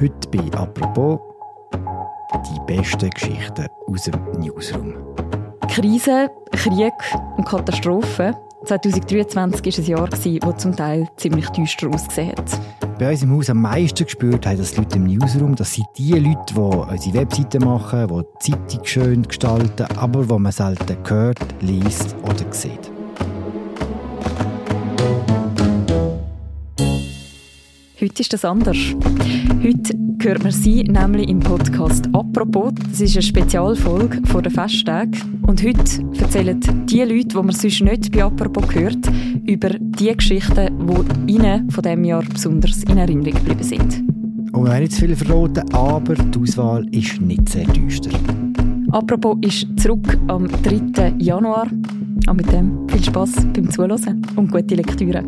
Heute bei «Apropos» die besten Geschichten aus dem Newsroom. Krise, Krieg und Katastrophen. 2023 war ein Jahr, das zum Teil ziemlich düster ausgesehen hat. Bei uns im Haus am meisten gespürt haben das Leute im Newsroom. Das sind die Leute, die unsere Webseite machen, die die Zeitung schön gestalten, aber wo man selten hört, liest oder sieht. Heute ist das anders. Heute hört man sie nämlich im Podcast «Apropos». Das ist eine Spezialfolge vor den Festtagen. Und heute erzählen die Leute, die man sonst nicht bei «Apropos» hört, über die Geschichten, die ihnen von diesem Jahr besonders in Erinnerung geblieben sind. Und wir haben nicht zu viel verraten, aber die Auswahl ist nicht sehr düster. «Apropos» ist zurück am 3. Januar. Und mit dem viel Spass beim Zuhören und gute Lektüre.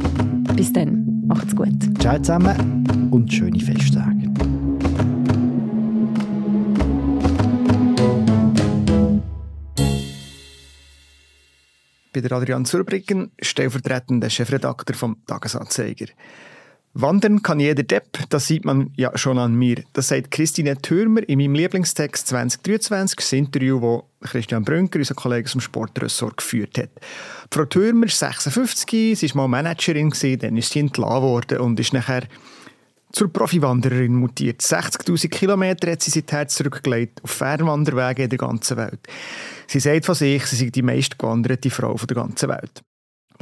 Bis dann. Macht's gut. Ciao zusammen und schöne Festtage. Ich bin Adrian Zurbriggen, stellvertretender Chefredakteur vom Tagesanzeiger. Wandern kann jeder Depp, das sieht man ja schon an mir. Das sagt Christine Thürmer in meinem Lieblingstext 2023, das Interview, das Christian Brünker, unser Kollege aus Sportressort, geführt hat. Frau Thürmer ist 56, sie war mal Managerin, dann ist sie entlassen worden und ist nachher zur Profiwandererin mutiert. 60.000 Kilometer hat sie seither zurückgelegt auf Fernwanderwege in der ganzen Welt. Sie sagt von sich, sie sei die meistgewanderte Frau der ganzen Welt.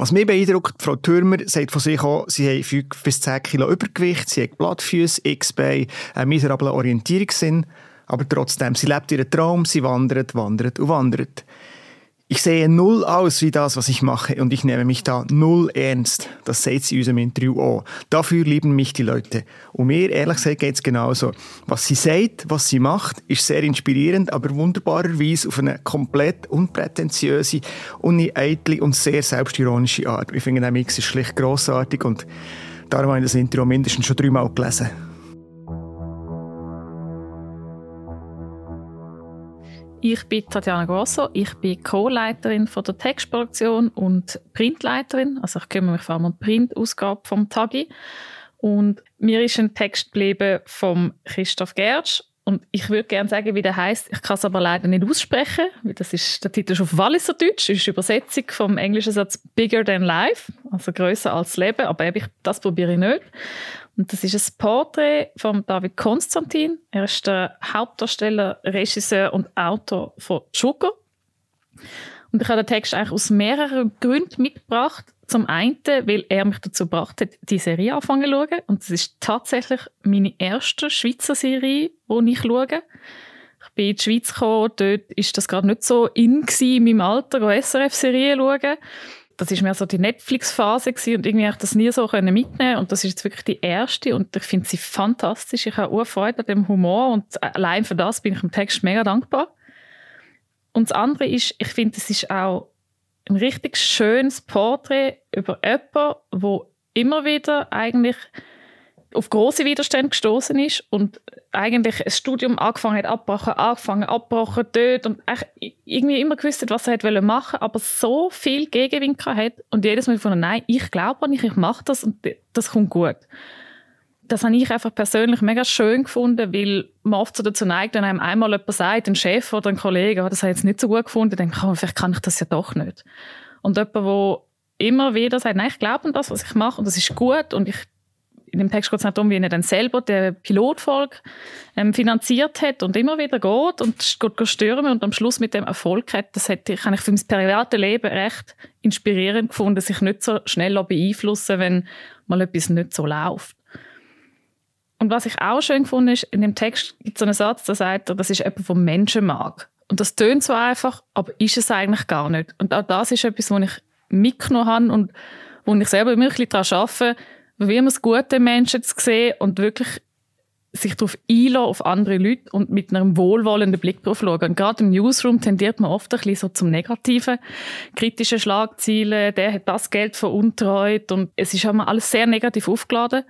Was mich beeindruckt, Frau Thürmer sagt von sich auch, sie hat 5 bis 10 Kilo Übergewicht, sie hat Blattfüße, X-Beine, einen miserablen Orientierungssinn, aber trotzdem, sie lebt ihren Traum, sie wandert, wandert und wandert. Ich sehe null aus wie das, was ich mache und ich nehme mich da null ernst. Das sagt sie in unserem Interview auch. Dafür lieben mich die Leute. Und mir, ehrlich gesagt, geht es genauso. Was sie sagt, was sie macht, ist sehr inspirierend, aber wunderbarerweise auf eine komplett unprätentiöse, uneitle und sehr selbstironische Art. Ich finde, der Mix ist schlicht grossartig und darum habe ich das Interview mindestens schon dreimal gelesen. Ich bin Tatjana Grosso, ich bin Co-Leiterin der Textproduktion und Printleiterin. Also ich kümmere mich vor allem um die Printausgabe vom Tagi. Und mir ist ein Text geblieben vom Christoph Gertsch. Und ich würde gerne sagen, wie der heißt. Ich kann es aber leider nicht aussprechen, weil das ist der Titel ist auf Walliser Deutsch. Das ist Übersetzung vom englischen Satz Bigger than Life, also größer als Leben. Aber eben, das probiere ich nicht. Und das ist ein Porträt von David Konstantin. Er ist der Hauptdarsteller, Regisseur und Autor von Sugar. Und ich habe den Text eigentlich aus mehreren Gründen mitgebracht. Zum einen, weil er mich dazu gebracht hat, die Serie anfangen zu schauen. Und das ist tatsächlich meine erste Schweizer Serie, die ich schaue. Ich bin in die Schweiz gekommen, dort war das gerade nicht so in in meinem Alter, SRF-Serien zu schauen das ist mehr so die Netflix-Phase und irgendwie habe ich das nie so mitnehmen und das ist jetzt wirklich die erste und ich finde sie fantastisch. Ich habe Freude an dem Humor und allein für das bin ich dem Text mega dankbar. Und das andere ist, ich finde, es ist auch ein richtig schönes Porträt über jemanden, wo immer wieder eigentlich auf große Widerstände gestoßen ist und eigentlich ein Studium angefangen hat, abgebrochen, angefangen, abgebrochen, dort und irgendwie immer gewusst hat, was er machen wollte, aber so viel Gegenwind hat und jedes Mal von nein, ich glaube nicht, ich mache das und das kommt gut. Das habe ich einfach persönlich mega schön gefunden, weil man oft so dazu neigt, wenn einem einmal jemand sagt, ein Chef oder ein Kollege, oh, das ich jetzt nicht so gut gefunden, dann ich, oh, vielleicht kann ich das ja doch nicht. Und jemand, der immer wieder sagt, nein, ich glaube an das, was ich mache und das ist gut und ich in dem Text geht es nicht darum, wie er dann selber den Pilotfolge ähm, finanziert hat und immer wieder geht und geht stürmen und am Schluss mit dem Erfolg hat. Das hätte ich, ich für mein private Leben recht inspirierend gefunden, sich nicht so schnell beeinflussen wenn mal etwas nicht so läuft. Und was ich auch schön gefunden ist, in dem Text gibt es so einen Satz, der sagt, das ist etwas Menschen mag. Und das tönt so einfach, aber ist es eigentlich gar nicht. Und auch das ist etwas, was ich mitgenommen habe und wo ich selber ein bisschen daran arbeite, wie man es gute Menschen zu sehen und wirklich sich darauf einlassen, auf andere Leute und mit einem wohlwollenden Blick drauf schauen. Und gerade im Newsroom tendiert man oft ein bisschen so zum Negativen. Kritische Schlagziele, der hat das Geld veruntreut und es ist immer alles sehr negativ aufgeladen.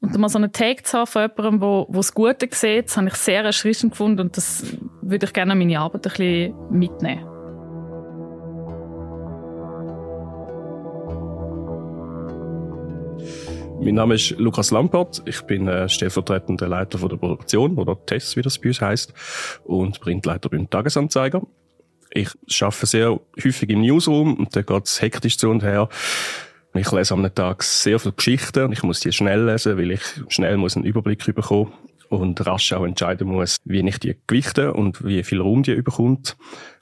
Und mal so einen Take zu haben von jemandem, wo das Gute sieht, das habe ich sehr erschreckend gefunden und das würde ich gerne an meine Arbeit ein bisschen mitnehmen. Mein Name ist Lukas Lampert. Ich bin äh, stellvertretender Leiter von der Produktion oder TESS, wie das bei uns heisst, und Printleiter beim Tagesanzeiger. Ich arbeite sehr häufig im Newsroom und da geht es hektisch zu und her. Ich lese am Tag sehr viele Geschichten und ich muss die schnell lesen, weil ich schnell muss einen Überblick bekommen und rasch auch entscheiden muss, wie ich die gewichte und wie viel Raum die überkommt.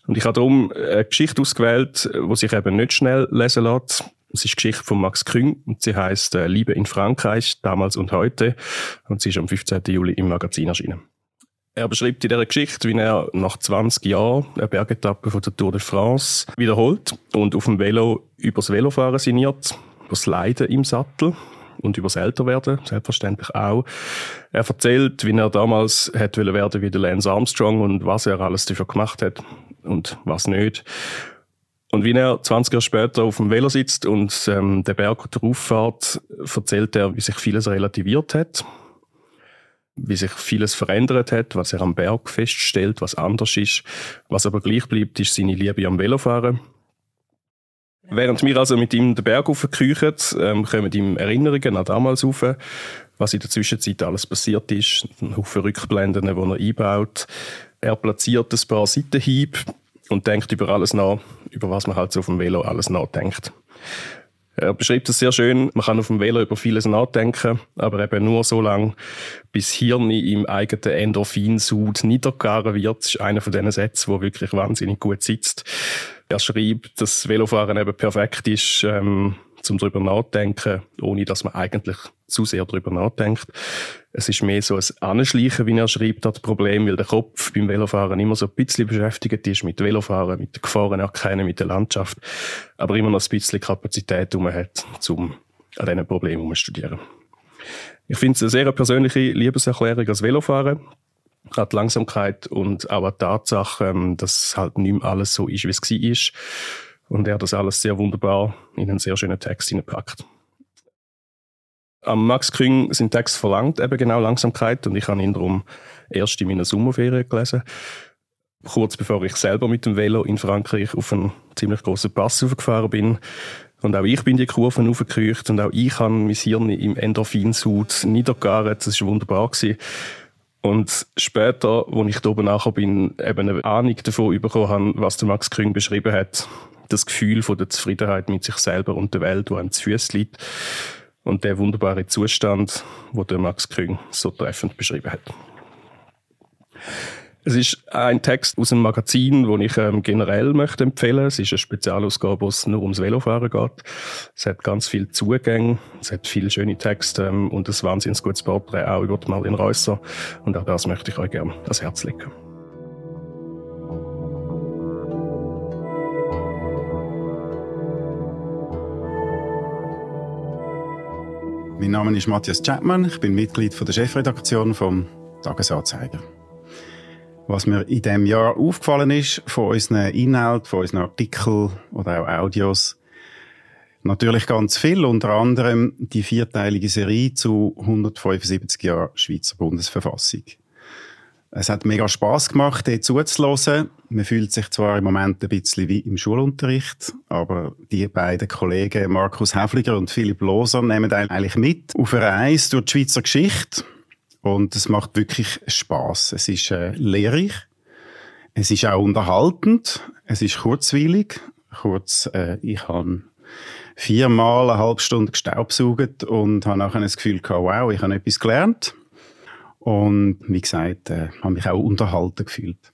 Und ich habe darum eine Geschichte ausgewählt, die sich eben nicht schnell lesen lässt. Es ist Geschichte von Max Küng und sie heißt äh, Liebe in Frankreich, damals und heute. Und sie ist am 15. Juli im Magazin erschienen. Er beschreibt in dieser Geschichte, wie er nach 20 Jahren eine Bergetappe von der Tour de France wiederholt und auf dem Velo übers Velofahren sinniert, das Leiden im Sattel und über das Älterwerden, selbstverständlich auch. Er erzählt, wie er damals hätte werden wie der Lance Armstrong und was er alles dafür gemacht hat und was nicht. Und wie er 20 Jahre später auf dem Velo sitzt und ähm, den Berg drauf fährt, erzählt er, wie sich vieles relativiert hat, wie sich vieles verändert hat, was er am Berg feststellt, was anders ist. Was aber gleich bleibt, ist seine Liebe am Velofahren. Während wir also mit ihm den Berg aufkriechen, ähm, kommen ihm Erinnerungen an damals auf, was in der Zwischenzeit alles passiert ist, ein Haufen Rückblenden, die er einbaut. Er platziert ein paar Seitenhiebe, und denkt über alles nach, über was man halt so auf dem Velo alles nachdenkt. Er beschreibt es sehr schön, man kann auf dem Velo über vieles nachdenken, aber eben nur so lange, bis Hirn im eigenen Endorphinsud niedergegangen wird. Das ist einer von diesen Sätzen, wo wirklich wahnsinnig gut sitzt. Er schreibt, dass Velofahren eben perfekt ist, ähm, zum drüber nachdenken, ohne dass man eigentlich zu sehr drüber nachdenkt. Es ist mehr so ein Anschleichen, wie er schreibt, das Problem, weil der Kopf beim Velofahren immer so ein bisschen beschäftigt ist mit Velofahren, mit Gefahren erkennen, mit der Landschaft, aber immer noch ein bisschen Kapazität um hat, um an diesen Problemen zu studieren. Ich finde es eine sehr persönliche Liebeserklärung als Velofahren. Hat Langsamkeit und auch die Tatsache, ähm, dass halt nicht mehr alles so ist, wie es war. Und er hat das alles sehr wunderbar in einen sehr schönen Text hineingepackt. Am Max Küng sind Text verlangt eben genau Langsamkeit und ich habe ihn darum erst in meiner Sommerferien gelesen. Kurz bevor ich selber mit dem Velo in Frankreich auf einen ziemlich großen Pass aufgefahren bin. Und auch ich bin die Kurven aufgekriegt und auch ich habe mein Hirn im Endorphinsud niedergegaret. Das war wunderbar. Gewesen. Und später, als ich da oben nachher bin, eben eine Ahnung davon bekommen habe, was der Max Küng beschrieben hat, das Gefühl von der Zufriedenheit mit sich selber und der Welt, wo einem zu Füßen liegt. Und der wunderbare Zustand, wo der Max Küng so treffend beschrieben hat. Es ist ein Text aus einem Magazin, den ich ähm, generell möchte empfehlen. Es ist eine Spezialausgabe, wo es nur ums Velofahren geht. Es hat ganz viele Zugänge, es hat viele schöne Texte ähm, und ein wahnsinnig gutes Porträt auch über Marlene Reusser. Und auch das möchte ich euch gerne ans Herz legen. Mein Name ist Matthias Chapman, ich bin Mitglied der Chefredaktion vom Tagesanzeiger. Was mir in diesem Jahr aufgefallen ist, von unseren Inhalten, von unseren Artikeln oder auch Audios, natürlich ganz viel, unter anderem die vierteilige Serie zu 175 Jahren Schweizer Bundesverfassung. Es hat mega Spaß gemacht, dort zuzuhören. Man fühlt sich zwar im Moment ein bisschen wie im Schulunterricht, aber die beiden Kollegen Markus Häfliger und Philipp Loser nehmen eigentlich mit auf eine Reise durch die Schweizer Geschichte. Und es macht wirklich Spaß. Es ist äh, lehrreich. Es ist auch unterhaltend. Es ist kurzweilig. Kurz, äh, ich habe viermal eine halbe Stunde gestaubsaugt und habe nachher das Gefühl gehabt, wow, ich habe etwas gelernt. Und wie gesagt, äh, habe mich auch unterhalten gefühlt.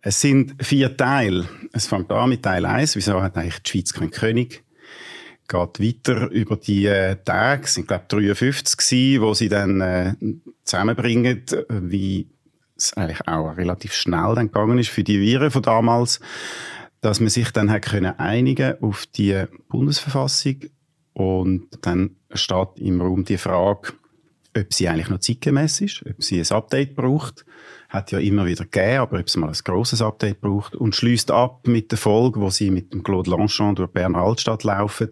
Es sind vier Teile. Es fängt an mit Teil 1. Wieso hat eigentlich die Schweiz keinen König? Geht weiter über die äh, Tage, es sind glaube ich 53 gewesen, wo sie dann äh, zusammenbringen, wie es eigentlich auch relativ schnell dann gegangen ist für die Viren von damals, dass man sich dann hat können einigen auf die Bundesverfassung und dann steht im Raum die Frage, ob sie eigentlich noch zeitgemäß ist, ob sie ein Update braucht. Hat ja immer wieder gegeben, aber ob es mal ein grosses Update braucht. Und schließt ab mit der Folge, wo sie mit dem Claude Longchamp durch Bern Altstadt laufen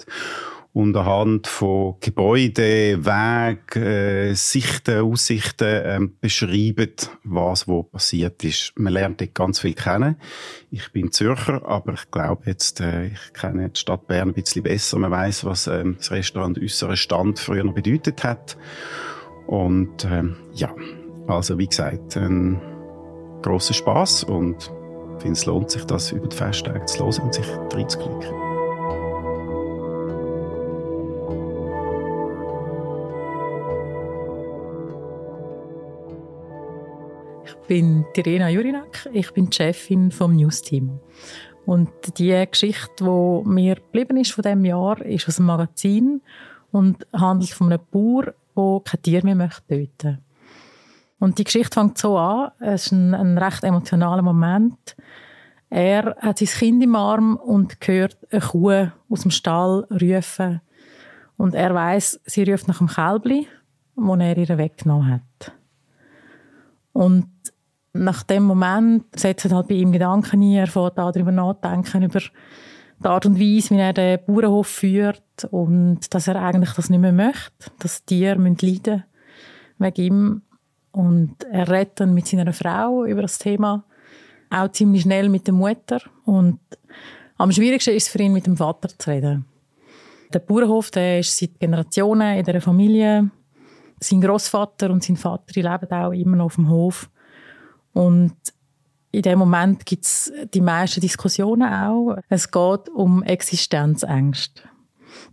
und anhand von Gebäuden, Wegen, äh, Sichten, Aussichten äh, beschreiben, was wo passiert ist. Man lernt dort ganz viel kennen. Ich bin Zürcher, aber ich glaube jetzt, äh, ich kenne die Stadt Bern ein bisschen besser. Man weiß, was äh, das Restaurant äußere Stand früher bedeutet hat. Und äh, ja, also wie gesagt, ein grosser Spaß und ich finde, es lohnt sich, das über die Festtage zu hören und sich reinzuklicken. bin Irena Jurinak, ich bin die Chefin vom News-Team. Und die Geschichte, die mir geblieben ist von diesem Jahr, ist aus dem Magazin und handelt von einem Bauer, der kein Tier mehr möchte töten Und die Geschichte fängt so an, es ist ein, ein recht emotionaler Moment. Er hat sein Kind im Arm und hört eine Kuh aus dem Stall rufen. Und er weiß, sie ruft nach dem Kälbli, das er ihr weggenommen hat. Und nach dem Moment setzen halt bei ihm Gedanken ein, er fängt darüber nachdenken, über die Art und Weise, wie er den Bauernhof führt und dass er eigentlich das nicht mehr möchte, dass Tiere leiden müssen wegen ihm. Und er redet dann mit seiner Frau über das Thema, auch ziemlich schnell mit der Mutter. Und am schwierigsten ist es für ihn, mit dem Vater zu reden. Der Bauernhof der ist seit Generationen in der Familie. Sein Großvater und sein Vater leben auch immer noch auf dem Hof. Und in dem Moment gibt es die meisten Diskussionen auch. Es geht um Existenzängste.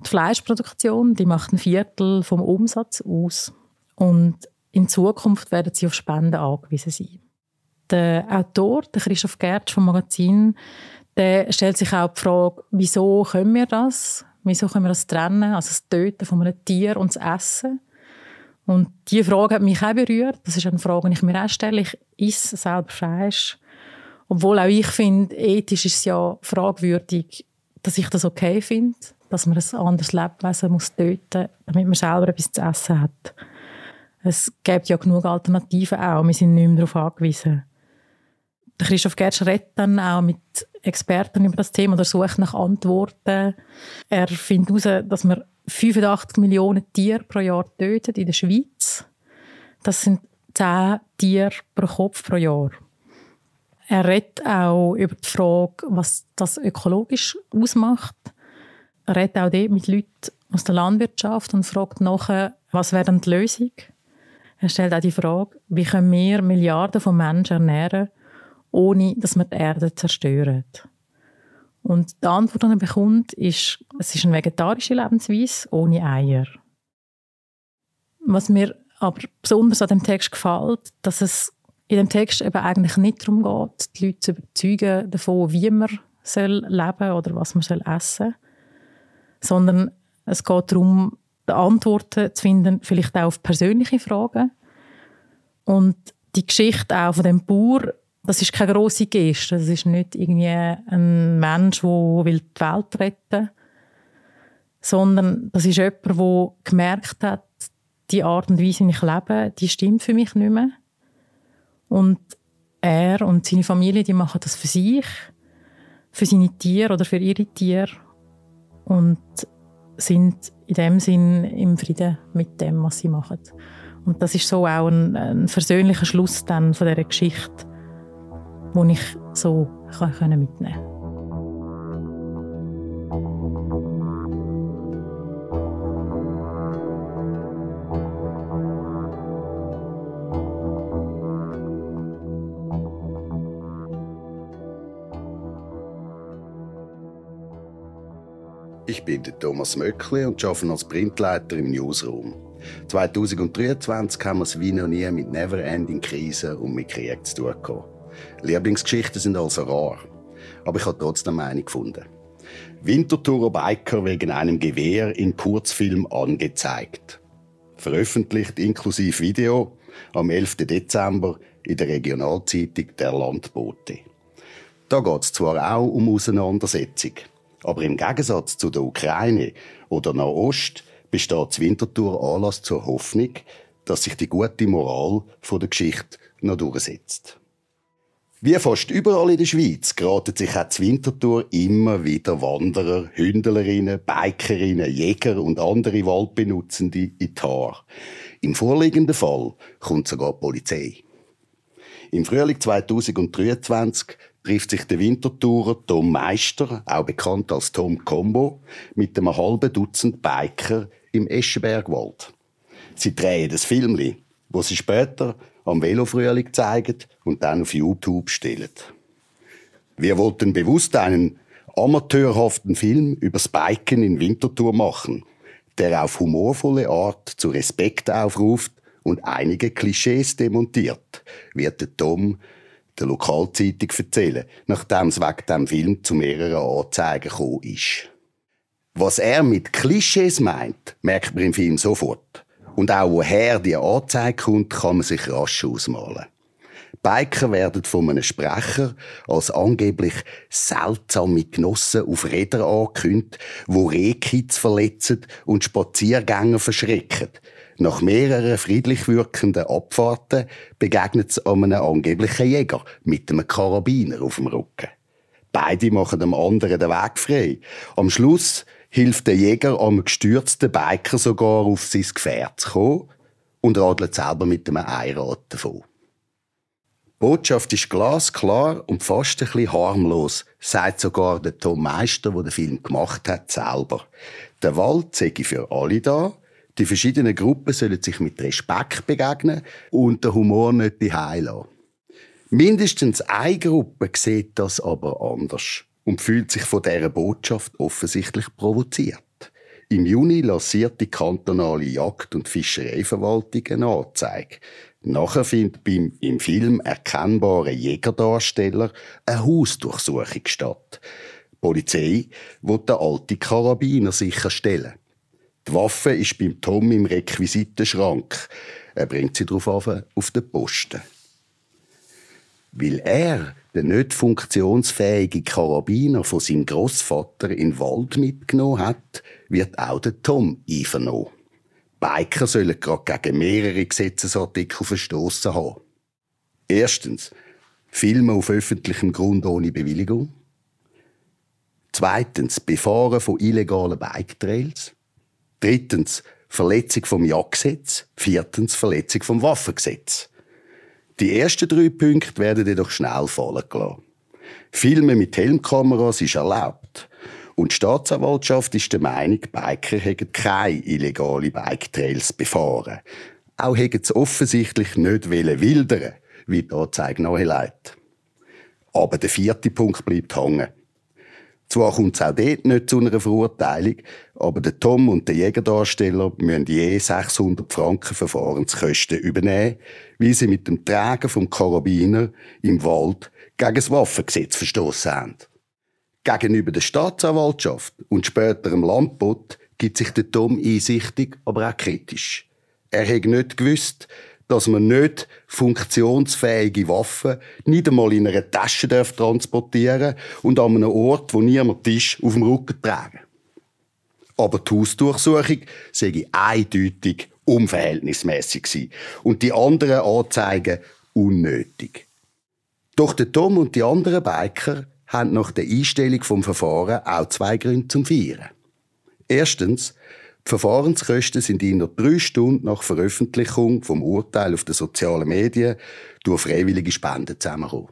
Die Fleischproduktion die macht ein Viertel vom Umsatz aus. Und in Zukunft werden sie auf Spenden angewiesen sein. Der Autor, der Christoph Gertsch vom Magazin, der stellt sich auch die Frage, wieso können wir das? Wieso können wir das trennen? Also das Töten von einem Tier und das Essen. Und diese Frage hat mich auch berührt. Das ist eine Frage, die ich mir auch stelle. Ich esse selber Fleisch. Obwohl auch ich finde, ethisch ist es ja fragwürdig, dass ich das okay finde, dass man ein anderes Lebewesen muss töten muss, damit man selber etwas zu essen hat. Es gibt ja genug Alternativen auch. Wir sind nicht mehr darauf angewiesen. Der Christoph Gertsch redet dann auch mit Experten über das Thema oder sucht nach Antworten. Er findet heraus, dass man 85 Millionen Tiere pro Jahr tötet in der Schweiz. Das sind 10 Tiere pro Kopf pro Jahr. Er redet auch über die Frage, was das ökologisch ausmacht. Er redet auch dort mit Leuten aus der Landwirtschaft und fragt nachher, was wäre denn die Lösung? Er stellt auch die Frage, wie können wir Milliarden von Menschen ernähren, ohne dass wir die Erde zerstören. Und die Antwort, die er bekommt, ist, es ist eine vegetarische Lebensweise ohne Eier. Was mir aber besonders an dem Text gefällt, dass es in dem Text eben eigentlich nicht darum geht, die Leute zu überzeugen davon, wie man soll leben oder was man soll essen, sondern es geht darum, Antworten zu finden, vielleicht auch auf persönliche Fragen. Und die Geschichte auch von dem Bauer das ist keine grosse Geste. Das ist nicht irgendwie ein Mensch, der die Welt retten will, sondern das ist jemand, der gemerkt hat, die Art und Weise, wie ich lebe, die stimmt für mich nicht mehr. Und er und seine Familie, die machen das für sich, für seine Tiere oder für ihre Tiere und sind in dem Sinn im Frieden mit dem, was sie machen. Und das ist so auch ein, ein versöhnlicher Schluss dann von dieser Geschichte die ich so mitnehmen konnte. Ich bin Thomas Möckli und arbeite als Printleiter im Newsroom. 2023 haben wir es wie noch nie mit Never-Ending-Krisen und mit Krieg zu tun gehabt. Lieblingsgeschichten sind also rar. Aber ich habe trotzdem eine gefunden. Wintertourer Biker wegen einem Gewehr in Kurzfilm angezeigt. Veröffentlicht inklusive Video am 11. Dezember in der Regionalzeitung Der Landbote. Da geht es zwar auch um Auseinandersetzung, aber im Gegensatz zu der Ukraine oder Nahost besteht das Wintertour Anlass zur Hoffnung, dass sich die gute Moral von der Geschichte noch durchsetzt. Wie fast überall in der Schweiz geraten sich auch zur Wintertour immer wieder Wanderer, Hündlerinnen, Bikerinnen, Jäger und andere Waldbenutzende in Haare. Im vorliegenden Fall kommt sogar die Polizei. Im Frühling 2023 trifft sich der Wintertourer Tom Meister, auch bekannt als Tom Combo, mit einem halben Dutzend Biker im Eschenbergwald. Sie drehen das Filmli, wo sie später am Velofrühling zeigen und dann auf YouTube stellen. Wir wollten bewusst einen amateurhaften Film über das Biken in Winterthur machen, der auf humorvolle Art zu Respekt aufruft und einige Klischees demontiert, wird der Tom der Lokalzeitung erzählen, nachdem es wegen dem Film zu mehreren Anzeigen gekommen ist. Was er mit Klischees meint, merkt man im Film sofort. Und auch woher die Anzeige kommt, kann man sich rasch ausmalen. Biker werden von einem Sprecher als angeblich seltsame Genossen auf Rädern angekündigt, wo Rehkids verletzen und Spaziergänger verschrecken. Nach mehreren friedlich wirkenden Abfahrten begegnet es einem angeblichen Jäger mit einem Karabiner auf dem Rücken. Beide machen dem anderen den Weg frei. Am Schluss hilft der Jäger am gestürzten Biker sogar auf sein Gefährt zu kommen und radelt selber mit einem Einrad davon. Die Botschaft ist glasklar und fast ein bisschen harmlos, sagt sogar der Tom Meister, der den Film gemacht hat, selber. Der Wald sei für alle da, die verschiedenen Gruppen sollen sich mit Respekt begegnen und den Humor nicht lassen. Mindestens eine Gruppe sieht das aber anders und fühlt sich von dieser Botschaft offensichtlich provoziert. Im Juni lanciert die kantonale Jagd- und Fischereiverwaltung eine Anzeige. Nachher findet beim im Film erkennbaren Jägerdarsteller eine Hausdurchsuchung statt. Die Polizei will den alten Karabiner sicherstellen. Die Waffe ist beim Tom im Requisitenschrank. Er bringt sie darauf auf den Posten. Weil er den nicht funktionsfähigen Karabiner von seinem Großvater in den Wald mitgenommen hat, wird auch der Tom einvernommen. Biker sollen gerade gegen mehrere Gesetzesartikel verstoßen haben. Erstens, Filme auf öffentlichem Grund ohne Bewilligung. Zweitens, Befahren von illegalen Bike-Trails. Drittens, Verletzung vom Jagdgesetz. Viertens, Verletzung vom Waffengesetz. Die ersten drei Punkte werden jedoch schnell fallen gelassen. Filmen mit Helmkameras ist erlaubt. Und die Staatsanwaltschaft ist der Meinung, Biker hätten keine illegale Bike-Trails befahren. Auch hätten sie offensichtlich nicht wildern wie die Anzeige nahelegt. Aber der vierte Punkt bleibt hängen. Zwar kommt es auch dort nicht zu einer Verurteilung, aber der Tom und der Jägerdarsteller müssen je 600 Franken Verfahrenskosten übernehmen, weil sie mit dem Tragen vom Karabiner im Wald gegen das Waffengesetz verstoßen haben. Gegenüber der Staatsanwaltschaft und später dem Landbot gibt sich der Tom einsichtig, aber auch kritisch. Er hat nicht gewusst, dass man nicht funktionsfähige Waffen nicht einmal in einer Tasche darf transportieren und an einem Ort, wo niemand ist, auf dem Rücken tragen. Aber die Hausdurchsuchung sei eindeutig unverhältnismäßig gewesen und die anderen Anzeigen unnötig. Doch der Tom und die anderen Biker haben nach der Einstellung vom Verfahren auch zwei Gründe zum Feiern. Erstens, die Verfahrenskosten sind in nur drei Stunden nach Veröffentlichung vom Urteil auf den sozialen Medien durch freiwillige Spenden zusammengekommen.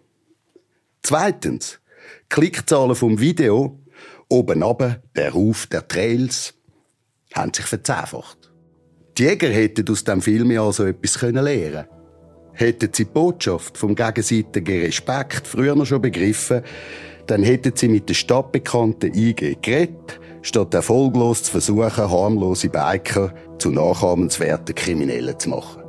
Zweitens, Klickzahlen vom Video, oben runter, der Ruf der Trails, haben sich verzehnfacht. Die Jäger hätten aus diesem Film also etwas lernen können. Hätten sie die Botschaft vom gegenseitigen Respekt früher noch schon begriffen, dann hätten sie mit der stadtbekannten IG geredet, statt erfolglos zu versuchen, harmlose Biker zu nachahmenswerten Kriminellen zu machen.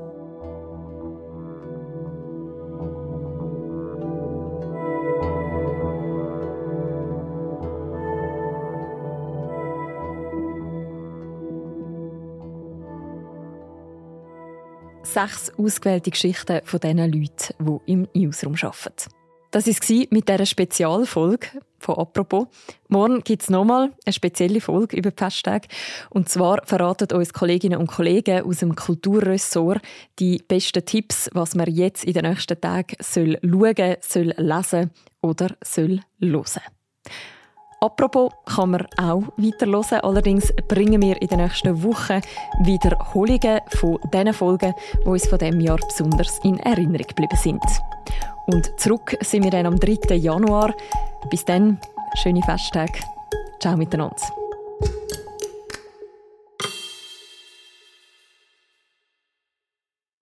Sechs ausgewählte Geschichten von diesen Leuten, die im Newsroom arbeiten. Das war mit dieser Spezialfolge. von «Apropos». Morgen gibt es nochmal eine spezielle Folge über die Festtage. Und zwar verraten uns Kolleginnen und Kollegen aus dem Kulturressort die besten Tipps, was man jetzt in den nächsten Tagen soll schauen soll, lesen oder soll hören Apropos kann man auch weiter hören. Allerdings bringen wir in den nächsten Wochen Wiederholungen von den Folgen, die uns von diesem Jahr besonders in Erinnerung geblieben sind. Und zurück sind wir dann am 3. Januar. Bis dann, schöne Festtage. Ciao miteinander.